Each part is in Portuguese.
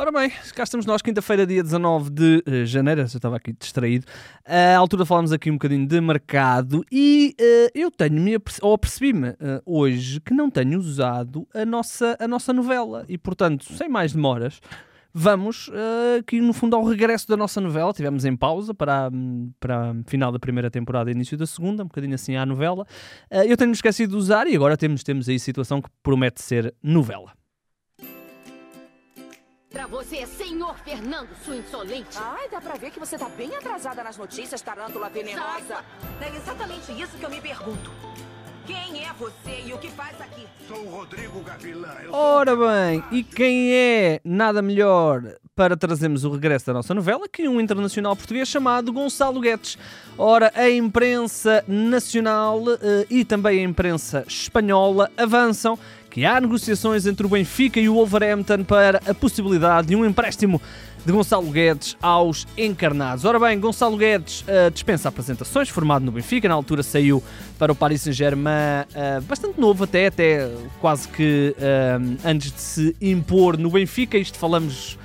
Ora bem, cá estamos nós, quinta-feira, dia 19 de uh, janeiro. Eu estava aqui distraído. Uh, à altura falámos aqui um bocadinho de mercado e uh, eu tenho-me, ou apercebi-me uh, hoje, que não tenho usado a nossa, a nossa novela. E portanto, sem mais demoras, vamos aqui no fundo ao regresso da nossa novela. Tivemos em pausa para, para final da primeira temporada e início da segunda, um bocadinho assim à novela. eu tenho-me esquecido de usar e agora temos, temos aí situação que promete ser novela. Pra você, senhor Fernando, sua insolente. Ai, dá pra ver que você tá bem atrasada nas notícias, tarântula venenosa. É exatamente isso que eu me pergunto. Quem é você e o que faz aqui? Sou o Rodrigo Gavilã. Eu Ora bem, e quem é nada melhor para trazermos o regresso da nossa novela que um internacional português chamado Gonçalo Guedes. Ora, a imprensa nacional eh, e também a imprensa espanhola avançam que há negociações entre o Benfica e o Wolverhampton para a possibilidade de um empréstimo de Gonçalo Guedes aos encarnados. Ora bem, Gonçalo Guedes uh, dispensa apresentações, formado no Benfica, na altura saiu para o Paris Saint-Germain, uh, bastante novo até, até quase que uh, antes de se impor no Benfica, isto falamos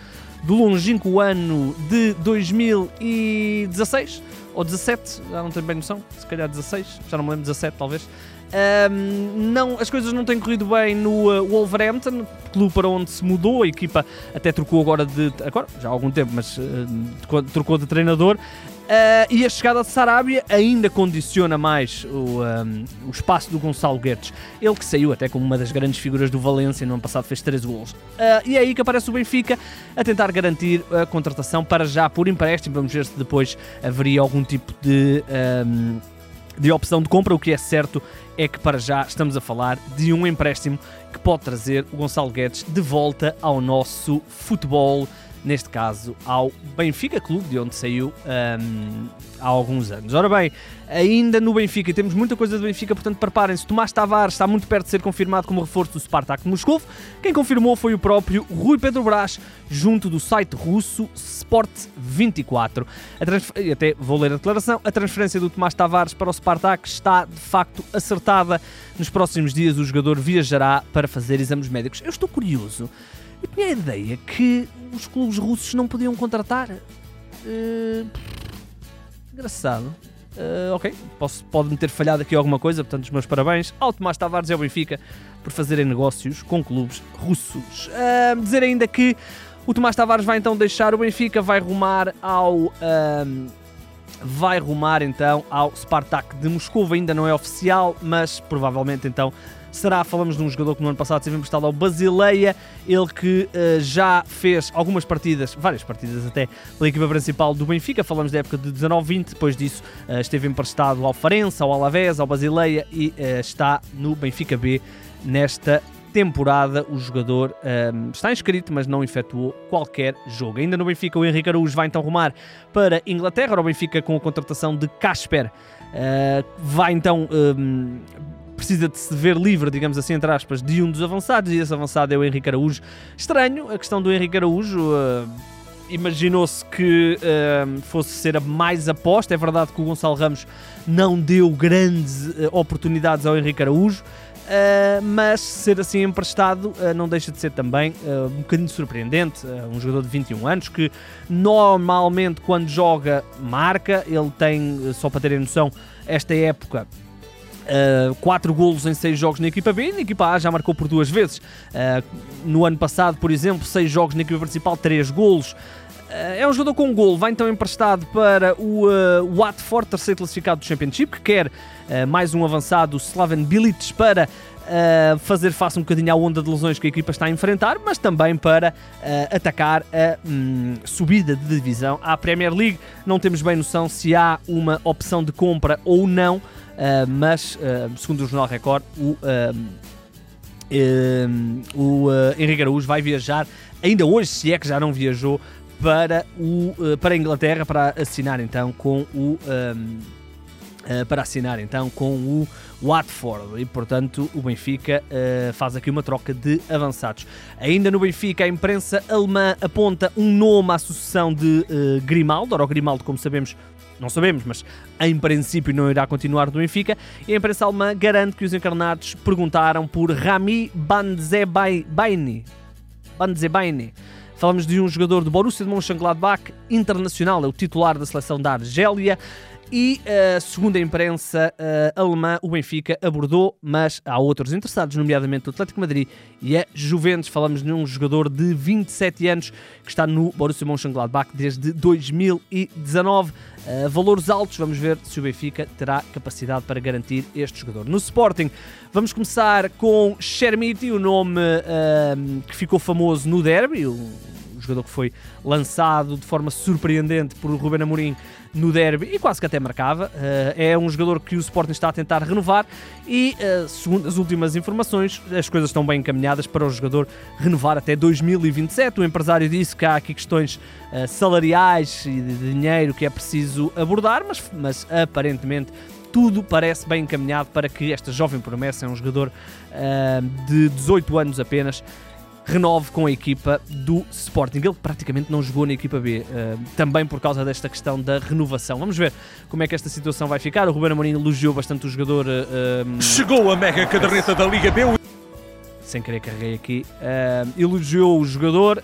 do longínquo ano de 2016 ou 17, já não tenho bem noção, se calhar 16, já não me lembro, 17 talvez. Um, não, as coisas não têm corrido bem no uh, Wolverhampton, clube para onde se mudou, a equipa até trocou agora de. agora, já há algum tempo, mas uh, trocou de treinador. Uh, e a chegada de Sarabia ainda condiciona mais o, um, o espaço do Gonçalo Guedes. Ele que saiu até como uma das grandes figuras do Valência no ano passado, fez 13 gols. Uh, e é aí que aparece o Benfica a tentar garantir a contratação para já por empréstimo. Vamos ver se depois haveria algum tipo de. Um, de opção de compra, o que é certo é que para já estamos a falar de um empréstimo que pode trazer o Gonçalo Guedes de volta ao nosso futebol neste caso ao Benfica Clube, de onde saiu um, há alguns anos. Ora bem, ainda no Benfica, temos muita coisa do Benfica, portanto preparem-se. Tomás Tavares está muito perto de ser confirmado como reforço do Spartak de Moscou. Quem confirmou foi o próprio Rui Pedro Brás, junto do site russo Sport 24. A Até vou ler a declaração. A transferência do Tomás Tavares para o Spartak está de facto acertada. Nos próximos dias o jogador viajará para fazer exames médicos. Eu estou curioso eu tinha a ideia que os clubes russos não podiam contratar. Uh, engraçado. Uh, ok, pode-me ter falhado aqui alguma coisa, portanto, os meus parabéns ao Tomás Tavares e ao Benfica por fazerem negócios com clubes russos. Uh, dizer ainda que o Tomás Tavares vai então deixar o Benfica, vai rumar ao. vai rumar então ao Spartak de Moscou, ainda não é oficial, mas provavelmente então será, falamos de um jogador que no ano passado esteve emprestado ao Basileia, ele que uh, já fez algumas partidas, várias partidas até, pela equipa principal do Benfica, falamos da época de 19-20, depois disso uh, esteve emprestado ao Farense, ao Alavés, ao Basileia e uh, está no Benfica B nesta temporada o jogador um, está inscrito, mas não efetuou qualquer jogo. Ainda no Benfica, o Henrique Araújo vai então rumar para Inglaterra. O Benfica, com a contratação de Casper, uh, vai então um, precisa de se ver livre, digamos assim, entre aspas, de um dos avançados, e esse avançado é o Henrique Araújo. Estranho a questão do Henrique Araújo. Uh, Imaginou-se que uh, fosse ser a mais aposta. É verdade que o Gonçalo Ramos não deu grandes uh, oportunidades ao Henrique Araújo, mas ser assim emprestado não deixa de ser também um bocadinho surpreendente. um jogador de 21 anos que normalmente quando joga marca, ele tem, só para terem noção, esta época Uh, quatro golos em seis jogos na equipa B, na equipa A já marcou por duas vezes. Uh, no ano passado, por exemplo, seis jogos na equipa principal, três golos. Uh, é um jogador com um golo, vai então emprestado para o uh, Watford, terceiro classificado do Championship, que quer mais um avançado, Slaven Bilic, para Fazer face um bocadinho à onda de lesões que a equipa está a enfrentar, mas também para uh, atacar a um, subida de divisão à Premier League. Não temos bem noção se há uma opção de compra ou não. Uh, mas, segundo o Jornal Record, o, o Henrique Araújo vai viajar, ainda hoje, se é que já não viajou, para, o, para a Inglaterra para assinar então com o. para assinar então com o Watford e portanto o Benfica uh, faz aqui uma troca de avançados. Ainda no Benfica a imprensa alemã aponta um nome à sucessão de uh, Grimaldo, ora o Grimaldo como sabemos não sabemos, mas em princípio não irá continuar no Benfica. E a imprensa alemã garante que os encarnados perguntaram por Rami Banzebaini. Banzebaini. Falamos de um jogador do Borussia de Mönchengladbach, internacional, é o titular da seleção da Argélia. E, uh, segundo a imprensa uh, alemã, o Benfica abordou, mas há outros interessados, nomeadamente o Atlético Madrid e a Juventus. Falamos de um jogador de 27 anos que está no Borussia Mönchengladbach desde 2019. Uh, valores altos, vamos ver se o Benfica terá capacidade para garantir este jogador. No Sporting, vamos começar com Chermiti, o nome que ficou famoso no derby, um jogador que foi lançado de forma surpreendente por Ruben Amorim no derby e quase que até marcava. Eh, é um jogador que o Sporting está a tentar renovar e, eh, segundo as últimas informações, as coisas estão bem encaminhadas para o jogador renovar até 2027. O empresário disse que há aqui questões eh, salariais e de dinheiro que é preciso abordar, mas, mas aparentemente tudo parece bem encaminhado para que esta jovem promessa, é um jogador uh, de 18 anos apenas, renove com a equipa do Sporting. Ele praticamente não jogou na equipa B, uh, também por causa desta questão da renovação. Vamos ver como é que esta situação vai ficar. O Ruben Amorim elogiou bastante o jogador. Uh, Chegou a mega caderneta da Liga B. Sem querer carreguei aqui, uh, elogiou o jogador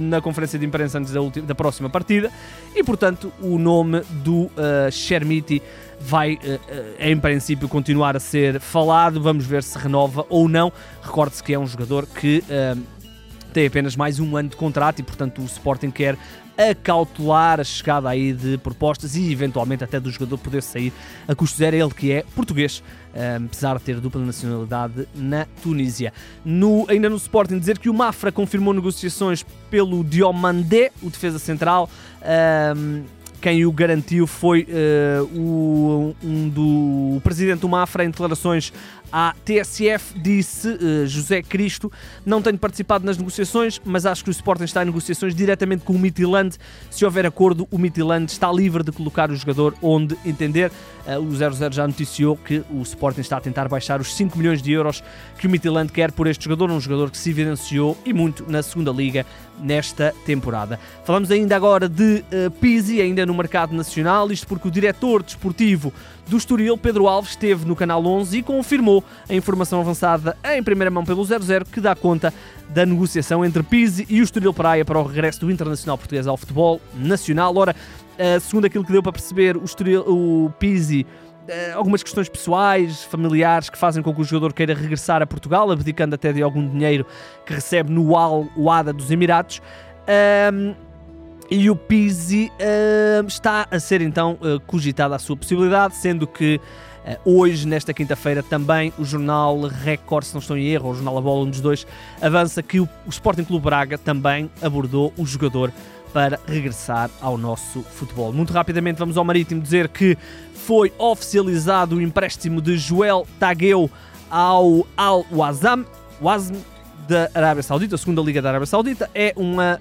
na conferência de imprensa antes da, da próxima partida e, portanto, o nome do uh, Chermiti vai, em princípio, continuar a ser falado. Vamos ver se renova ou não. Recorde-se que é um jogador que tem apenas mais um ano de contrato e, portanto, o Sporting quer acautelar a chegada aí de propostas e eventualmente até do jogador poder sair a custo zero, ele que é português, apesar de ter dupla nacionalidade na Tunísia. No, ainda no Sporting, dizer que o Mafra confirmou negociações pelo Diomandé, o defesa central. Um, quem o garantiu foi uh, o, um do o presidente do Mafra em declarações à TSF, disse uh, José Cristo, não tenho participado nas negociações, mas acho que o Sporting está em negociações diretamente com o Midtjylland. Se houver acordo, o Midtjylland está livre de colocar o jogador onde entender. Uh, o 00 já noticiou que o Sporting está a tentar baixar os 5 milhões de euros que o Midtjylland quer por este jogador, um jogador que se evidenciou e muito na segunda liga nesta temporada. Falamos ainda agora de uh, Pizzi, ainda no mercado nacional, isto porque o diretor desportivo do Estoril, Pedro Alves, esteve no Canal 11 e confirmou a informação avançada em primeira mão pelo 00 que dá conta da negociação entre Pizzi e o Estoril Praia para o regresso do Internacional Português ao futebol nacional. Ora, uh, segundo aquilo que deu para perceber, o, Estoril, o Pizzi eh, algumas questões pessoais, familiares, que fazem com que o jogador queira regressar a Portugal, abdicando até de algum dinheiro que recebe no Al Wada dos Emirados. Um, e o Pizzi uh, está a ser então uh, cogitada a sua possibilidade, sendo que uh, hoje, nesta quinta-feira, também o jornal Record, se não estou em erro, o jornal A Bola, um dos dois, avança que o, o Sporting Clube Braga também abordou o jogador para regressar ao nosso futebol. Muito rapidamente vamos ao Marítimo dizer que foi oficializado o empréstimo de Joel Tagueu ao Al Wazam, Wazm da Arábia Saudita, a segunda liga da Arábia Saudita, é uma,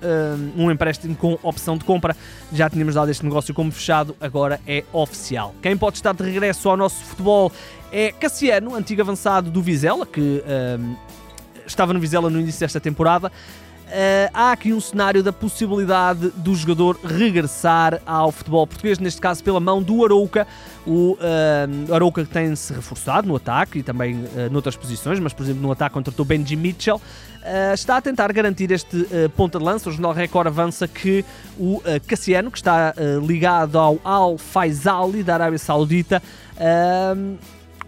um, um empréstimo com opção de compra. Já tínhamos dado este negócio como fechado, agora é oficial. Quem pode estar de regresso ao nosso futebol é Cassiano, antigo avançado do Vizela, que um, estava no Vizela no início desta temporada. Uh, há aqui um cenário da possibilidade do jogador regressar ao futebol português, neste caso pela mão do Arouca. O uh, Arouca tem-se reforçado no ataque e também uh, noutras posições, mas por exemplo no ataque contratou Benji Mitchell. Uh, está a tentar garantir este ponta de lança. O Jornal Record avança que o Cassiano, que está ligado ao Al Faisali da Arábia Saudita,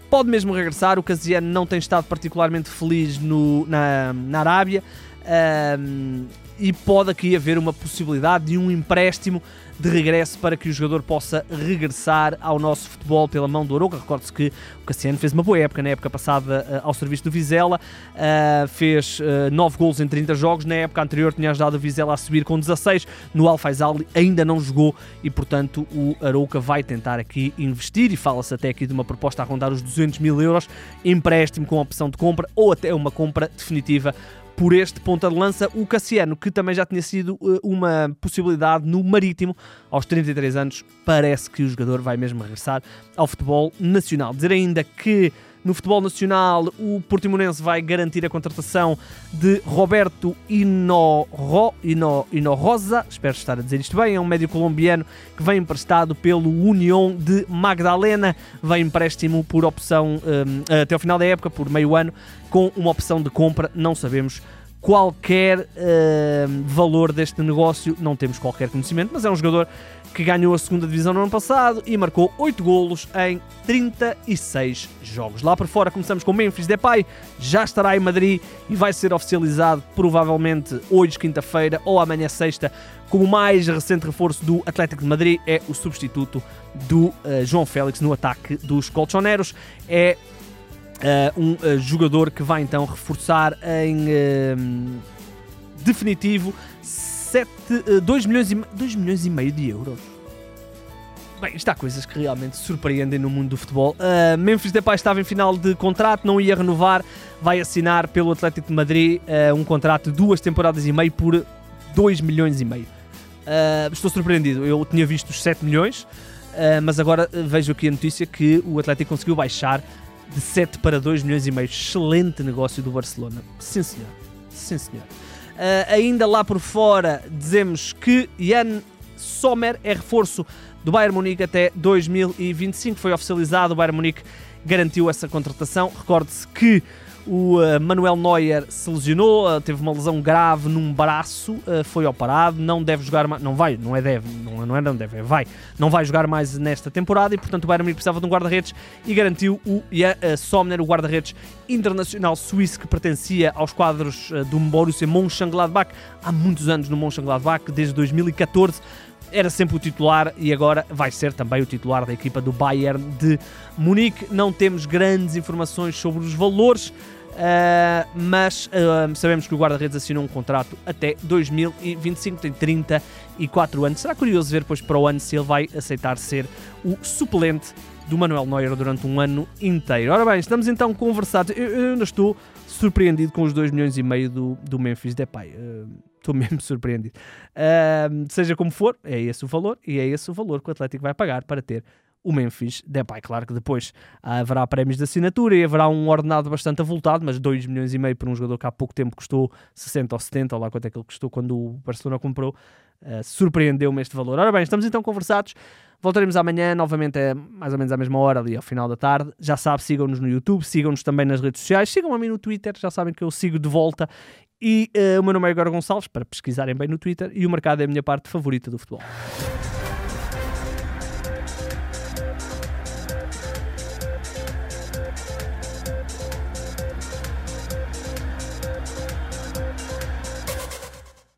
pode mesmo regressar. O Cassiano não tem estado particularmente feliz no, na, na Arábia. Um, e pode aqui haver uma possibilidade de um empréstimo de regresso para que o jogador possa regressar ao nosso futebol pela mão do Arouca. Recorde-se que o Cassiano fez uma boa época na época passada uh, ao serviço do Vizela, uh, fez uh, 9 gols em 30 jogos. Na época anterior tinha ajudado o Vizela a subir com 16. No Al ainda não jogou e, portanto, o Arouca vai tentar aqui investir. E fala-se até aqui de uma proposta a rondar os 200 mil euros, empréstimo com opção de compra ou até uma compra definitiva por este ponta de lança, o Cassiano, que também já tinha sido uh, uma possibilidade no Marítimo, aos 33 anos, parece que o jogador vai mesmo regressar ao futebol nacional. Dizer ainda que no futebol nacional, o Portimonense vai garantir a contratação de Roberto Inorro, Ino, Inorrosa, espero estar a dizer isto bem, é um médio colombiano que vem emprestado pelo União de Magdalena, vem empréstimo por opção um, até o final da época, por meio ano, com uma opção de compra, não sabemos qualquer eh, valor deste negócio, não temos qualquer conhecimento, mas é um jogador que ganhou a segunda divisão no ano passado e marcou 8 golos em 36 jogos. Lá por fora começamos com Memphis Depay, já estará em Madrid e vai ser oficializado provavelmente hoje, quinta-feira, ou amanhã, sexta, como mais recente reforço do Atlético de Madrid, é o substituto do uh, João Félix no ataque dos Colchoneros. É uh, um uh, jogador que vai então reforçar em definitivo 7, 2, milhões e, 2 milhões e meio de euros. Bem, isto há coisas que realmente surpreendem no mundo do futebol. Uh, Memphis Depay estava em final de contrato, não ia renovar, vai assinar pelo Atlético de Madrid uh, um contrato de duas temporadas e meio por 2 milhões e meio. Uh, estou surpreendido, eu tinha visto os 7 milhões, mas agora vejo aqui a notícia que o Atlético conseguiu baixar de 7 para 2 milhões e meio. Excelente negócio do Barcelona. Sim, senhor. Sim, senhor. Uh, ainda lá por fora, dizemos que Jan Sommer é reforço do Bayern Munique até 2025. Foi oficializado, o Bayern Munique garantiu essa contratação. Recorde-se que o uh, Manuel Neuer se lesionou, uh, teve uma lesão grave num braço, uh, foi operado, não deve jogar mais, não vai, não é deve, não, não é não deve, é vai, não vai jogar mais nesta temporada e portanto o Bayern precisava de um guarda-redes e garantiu o uh, Somner, o guarda-redes internacional suíço que pertencia aos quadros do Borussia Mönchengladbach há muitos anos no Mönchengladbach, desde 2014 era sempre o titular e agora vai ser também o titular da equipa do Bayern de Munique. Não temos grandes informações sobre os valores, uh, mas uh, sabemos que o guarda-redes assinou um contrato até 2025, tem 34 anos. Será curioso ver depois para o ano se ele vai aceitar ser o suplente do Manuel Neuer durante um ano inteiro. Ora bem, estamos então conversados. Eu, eu ainda estou surpreendido com os 2 milhões e meio do, do Memphis Depay. Uh, estou mesmo surpreendido. Uh, seja como for, é esse o valor e é esse o valor que o Atlético vai pagar para ter o Memphis Depay. Claro que depois haverá prémios de assinatura e haverá um ordenado bastante avultado, mas 2 milhões e meio por um jogador que há pouco tempo custou 60 ou 70, ou lá quanto é que ele custou quando o Barcelona comprou, uh, surpreendeu-me este valor. Ora bem, estamos então conversados. Voltaremos amanhã, novamente, é mais ou menos à mesma hora, ali ao final da tarde. Já sabe, sigam-nos no YouTube, sigam-nos também nas redes sociais, sigam a mim no Twitter, já sabem que eu sigo de volta. E uh, o meu nome é Igor Gonçalves, para pesquisarem bem no Twitter, e o mercado é a minha parte favorita do futebol.